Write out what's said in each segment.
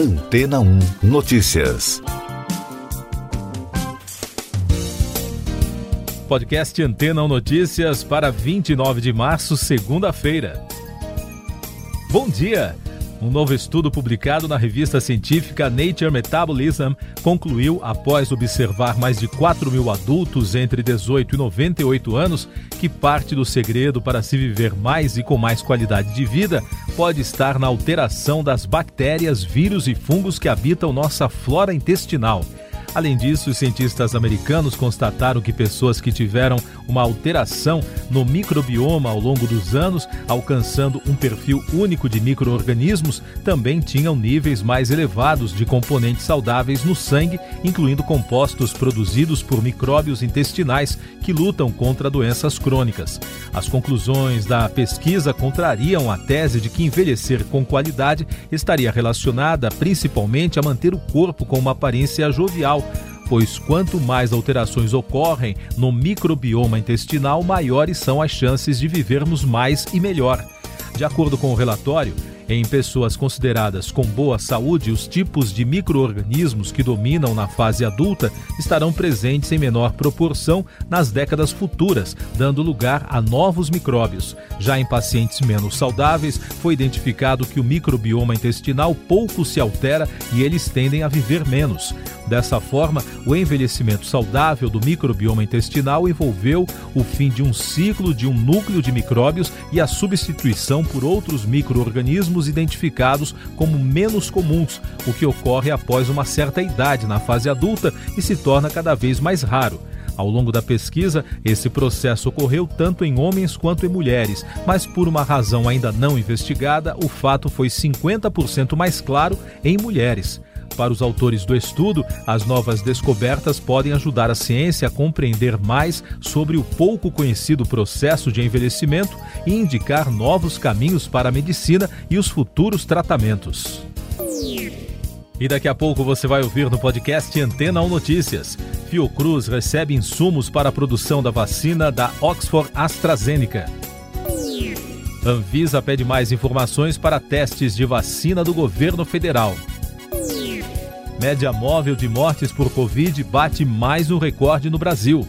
Antena 1 Notícias. Podcast Antena 1 Notícias para 29 de março, segunda-feira. Bom dia! Um novo estudo publicado na revista científica Nature Metabolism concluiu, após observar mais de 4 mil adultos entre 18 e 98 anos, que parte do segredo para se viver mais e com mais qualidade de vida pode estar na alteração das bactérias, vírus e fungos que habitam nossa flora intestinal. Além disso, os cientistas americanos constataram que pessoas que tiveram uma alteração no microbioma ao longo dos anos, alcançando um perfil único de microorganismos, também tinham níveis mais elevados de componentes saudáveis no sangue, incluindo compostos produzidos por micróbios intestinais que lutam contra doenças crônicas. As conclusões da pesquisa contrariam a tese de que envelhecer com qualidade estaria relacionada principalmente a manter o corpo com uma aparência jovial pois quanto mais alterações ocorrem no microbioma intestinal, maiores são as chances de vivermos mais e melhor. De acordo com o relatório, em pessoas consideradas com boa saúde, os tipos de microorganismos que dominam na fase adulta estarão presentes em menor proporção nas décadas futuras, dando lugar a novos micróbios. Já em pacientes menos saudáveis, foi identificado que o microbioma intestinal pouco se altera e eles tendem a viver menos. Dessa forma, o envelhecimento saudável do microbioma intestinal envolveu o fim de um ciclo de um núcleo de micróbios e a substituição por outros microorganismos identificados como menos comuns, o que ocorre após uma certa idade na fase adulta e se torna cada vez mais raro. Ao longo da pesquisa, esse processo ocorreu tanto em homens quanto em mulheres, mas por uma razão ainda não investigada, o fato foi 50% mais claro em mulheres. Para os autores do estudo, as novas descobertas podem ajudar a ciência a compreender mais sobre o pouco conhecido processo de envelhecimento e indicar novos caminhos para a medicina e os futuros tratamentos. E daqui a pouco você vai ouvir no podcast Antena 1 Notícias. Fiocruz recebe insumos para a produção da vacina da Oxford AstraZeneca. Anvisa pede mais informações para testes de vacina do governo federal. Média móvel de mortes por Covid bate mais um recorde no Brasil.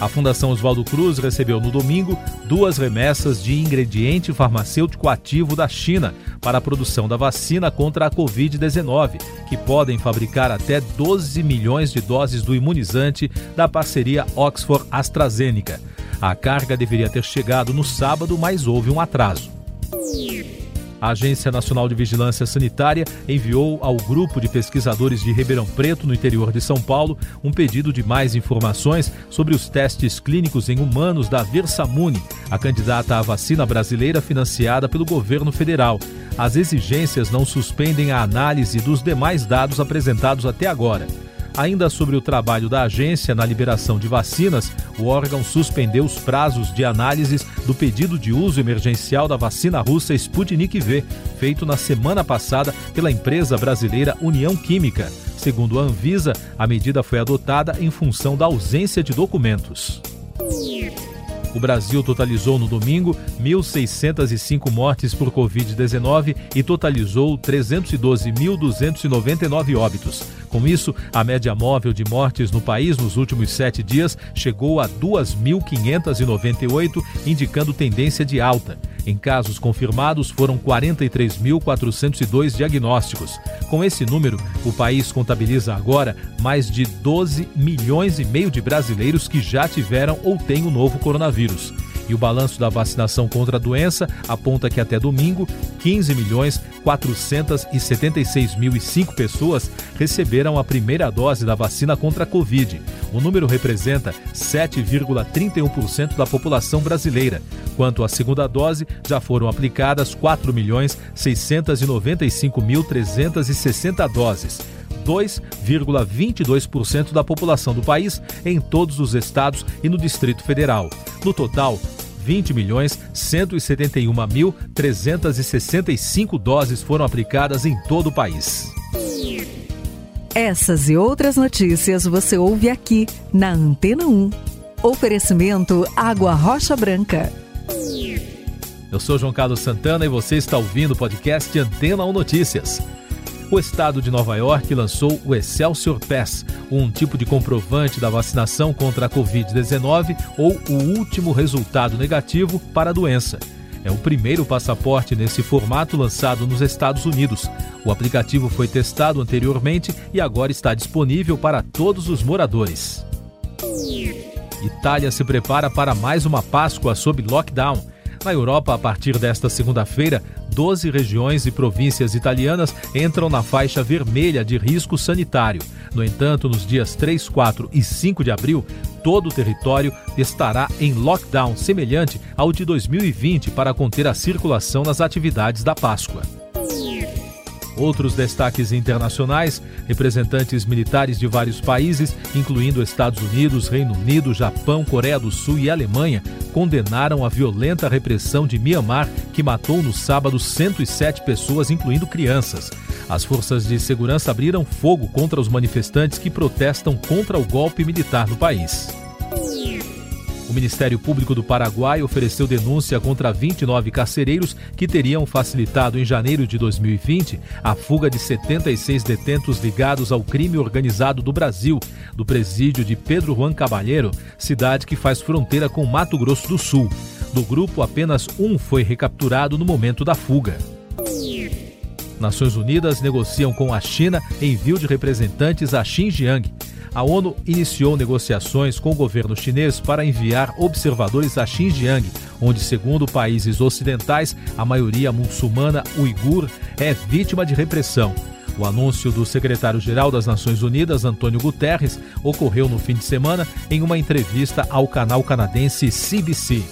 A Fundação Oswaldo Cruz recebeu no domingo duas remessas de ingrediente farmacêutico ativo da China para a produção da vacina contra a Covid-19, que podem fabricar até 12 milhões de doses do imunizante da parceria Oxford-AstraZeneca. A carga deveria ter chegado no sábado, mas houve um atraso. A Agência Nacional de Vigilância Sanitária enviou ao grupo de pesquisadores de Ribeirão Preto, no interior de São Paulo, um pedido de mais informações sobre os testes clínicos em humanos da Versamune, a candidata à vacina brasileira financiada pelo governo federal. As exigências não suspendem a análise dos demais dados apresentados até agora. Ainda sobre o trabalho da agência na liberação de vacinas, o órgão suspendeu os prazos de análises do pedido de uso emergencial da vacina russa Sputnik V, feito na semana passada pela empresa brasileira União Química. Segundo a Anvisa, a medida foi adotada em função da ausência de documentos. O Brasil totalizou no domingo 1.605 mortes por Covid-19 e totalizou 312.299 óbitos. Com isso, a média móvel de mortes no país nos últimos sete dias chegou a 2.598, indicando tendência de alta. Em casos confirmados, foram 43.402 diagnósticos. Com esse número, o país contabiliza agora mais de 12 milhões e meio de brasileiros que já tiveram ou têm o novo coronavírus. E o balanço da vacinação contra a doença aponta que até domingo, 15 milhões 476 mil e cinco pessoas receberam a primeira dose da vacina contra a Covid. O número representa 7,31% da população brasileira. Quanto à segunda dose, já foram aplicadas 4 milhões 695 mil 360 doses. 2,22% da população do país em todos os estados e no Distrito Federal. No total, 20 milhões 171 mil 365 doses foram aplicadas em todo o país. Essas e outras notícias você ouve aqui na Antena 1. Oferecimento Água Rocha Branca. Eu sou João Carlos Santana e você está ouvindo o podcast Antena 1 Notícias. O estado de Nova York lançou o Excelsior Pass, um tipo de comprovante da vacinação contra a Covid-19 ou o último resultado negativo para a doença. É o primeiro passaporte nesse formato lançado nos Estados Unidos. O aplicativo foi testado anteriormente e agora está disponível para todos os moradores. Itália se prepara para mais uma Páscoa sob lockdown. Na Europa, a partir desta segunda-feira, 12 regiões e províncias italianas entram na faixa vermelha de risco sanitário. No entanto, nos dias 3, 4 e 5 de abril, todo o território estará em lockdown semelhante ao de 2020 para conter a circulação nas atividades da Páscoa. Outros destaques internacionais: representantes militares de vários países, incluindo Estados Unidos, Reino Unido, Japão, Coreia do Sul e Alemanha, condenaram a violenta repressão de Mianmar, que matou no sábado 107 pessoas, incluindo crianças. As forças de segurança abriram fogo contra os manifestantes que protestam contra o golpe militar no país. O Ministério Público do Paraguai ofereceu denúncia contra 29 carcereiros que teriam facilitado em janeiro de 2020 a fuga de 76 detentos ligados ao crime organizado do Brasil, do presídio de Pedro Juan Cabalheiro, cidade que faz fronteira com Mato Grosso do Sul. Do grupo, apenas um foi recapturado no momento da fuga. Nações Unidas negociam com a China envio de representantes a Xinjiang a ONU iniciou negociações com o governo chinês para enviar observadores a Xinjiang, onde, segundo países ocidentais, a maioria muçulmana uigur é vítima de repressão. O anúncio do secretário-geral das Nações Unidas, Antônio Guterres, ocorreu no fim de semana em uma entrevista ao canal canadense CBC.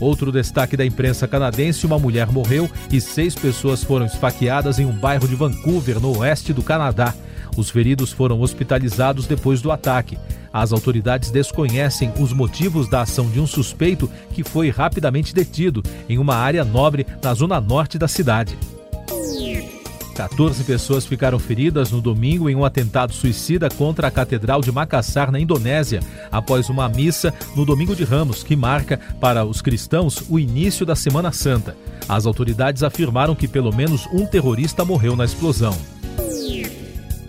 Outro destaque da imprensa canadense: uma mulher morreu e seis pessoas foram esfaqueadas em um bairro de Vancouver, no oeste do Canadá. Os feridos foram hospitalizados depois do ataque. As autoridades desconhecem os motivos da ação de um suspeito que foi rapidamente detido em uma área nobre na zona norte da cidade. 14 pessoas ficaram feridas no domingo em um atentado suicida contra a Catedral de Macassar, na Indonésia, após uma missa no Domingo de Ramos, que marca para os cristãos o início da Semana Santa. As autoridades afirmaram que pelo menos um terrorista morreu na explosão.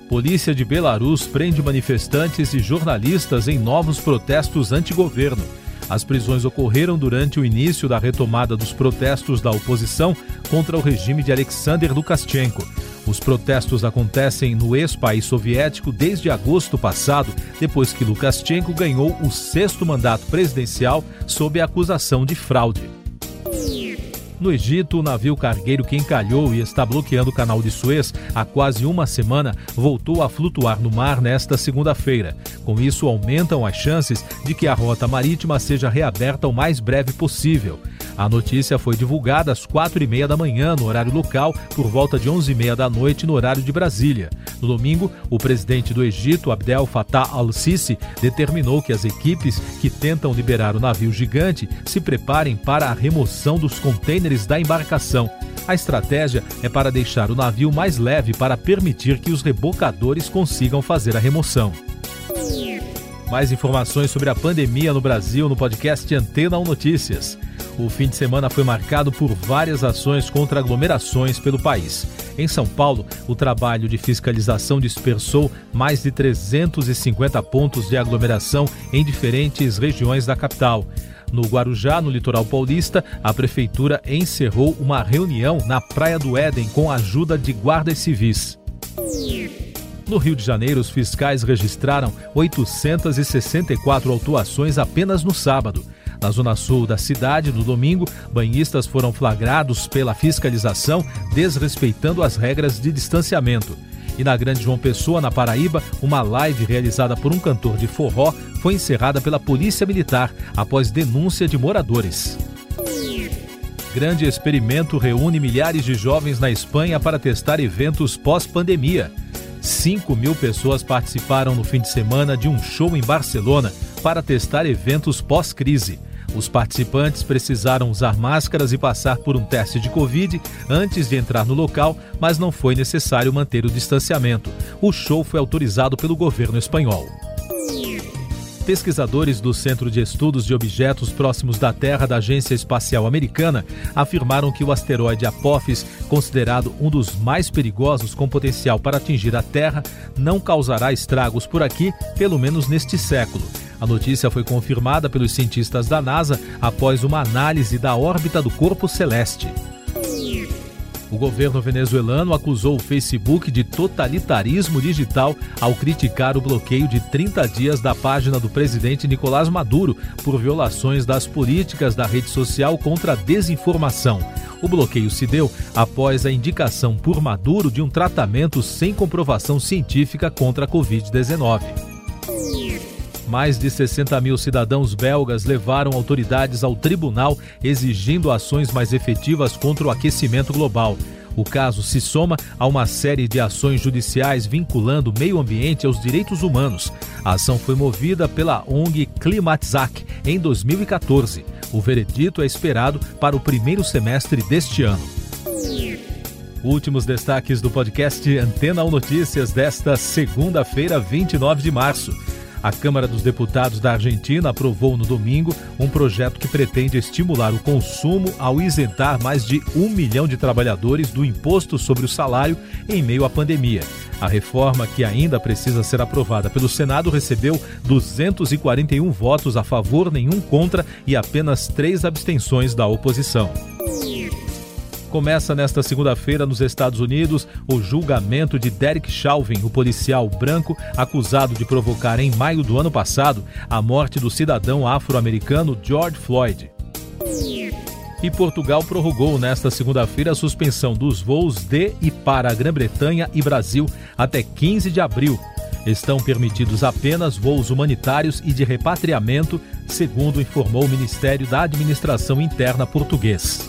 Polícia de Belarus prende manifestantes e jornalistas em novos protestos anti-governo. As prisões ocorreram durante o início da retomada dos protestos da oposição contra o regime de Alexander Lukashenko. Os protestos acontecem no ex-país soviético desde agosto passado, depois que Lukashenko ganhou o sexto mandato presidencial sob a acusação de fraude. No Egito, o navio cargueiro que encalhou e está bloqueando o canal de Suez há quase uma semana voltou a flutuar no mar nesta segunda-feira. Com isso, aumentam as chances de que a rota marítima seja reaberta o mais breve possível. A notícia foi divulgada às quatro e meia da manhã, no horário local, por volta de onze e meia da noite, no horário de Brasília. No domingo, o presidente do Egito, Abdel Fattah al-Sisi, determinou que as equipes que tentam liberar o navio gigante se preparem para a remoção dos contêineres da embarcação. A estratégia é para deixar o navio mais leve para permitir que os rebocadores consigam fazer a remoção. Mais informações sobre a pandemia no Brasil no podcast Antena 1 Notícias. O fim de semana foi marcado por várias ações contra aglomerações pelo país. Em São Paulo, o trabalho de fiscalização dispersou mais de 350 pontos de aglomeração em diferentes regiões da capital. No Guarujá, no litoral paulista, a prefeitura encerrou uma reunião na Praia do Éden com a ajuda de guardas civis. No Rio de Janeiro, os fiscais registraram 864 autuações apenas no sábado. Na zona sul da cidade, no domingo, banhistas foram flagrados pela fiscalização, desrespeitando as regras de distanciamento. E na Grande João Pessoa, na Paraíba, uma live realizada por um cantor de forró foi encerrada pela Polícia Militar após denúncia de moradores. Grande experimento reúne milhares de jovens na Espanha para testar eventos pós-pandemia. 5 mil pessoas participaram no fim de semana de um show em Barcelona para testar eventos pós-crise. Os participantes precisaram usar máscaras e passar por um teste de Covid antes de entrar no local, mas não foi necessário manter o distanciamento. O show foi autorizado pelo governo espanhol. pesquisadores do Centro de Estudos de Objetos Próximos da Terra da Agência Espacial Americana afirmaram que o asteroide Apophis, considerado um dos mais perigosos com potencial para atingir a Terra, não causará estragos por aqui, pelo menos neste século. A notícia foi confirmada pelos cientistas da NASA após uma análise da órbita do corpo celeste. O governo venezuelano acusou o Facebook de totalitarismo digital ao criticar o bloqueio de 30 dias da página do presidente Nicolás Maduro por violações das políticas da rede social contra a desinformação. O bloqueio se deu após a indicação por Maduro de um tratamento sem comprovação científica contra a Covid-19. Mais de 60 mil cidadãos belgas levaram autoridades ao tribunal exigindo ações mais efetivas contra o aquecimento global. O caso se soma a uma série de ações judiciais vinculando o meio ambiente aos direitos humanos. A ação foi movida pela ONG Klimatzak em 2014. O veredito é esperado para o primeiro semestre deste ano. Últimos destaques do podcast Antena 1 Notícias desta segunda-feira, 29 de março. A Câmara dos Deputados da Argentina aprovou no domingo um projeto que pretende estimular o consumo ao isentar mais de um milhão de trabalhadores do imposto sobre o salário em meio à pandemia. A reforma, que ainda precisa ser aprovada pelo Senado, recebeu 241 votos a favor, nenhum contra e apenas três abstenções da oposição. Começa nesta segunda-feira nos Estados Unidos o julgamento de Derek Chauvin, o policial branco acusado de provocar em maio do ano passado a morte do cidadão afro-americano George Floyd. E Portugal prorrogou nesta segunda-feira a suspensão dos voos de e para a Grã-Bretanha e Brasil até 15 de abril. Estão permitidos apenas voos humanitários e de repatriamento, segundo informou o Ministério da Administração Interna português.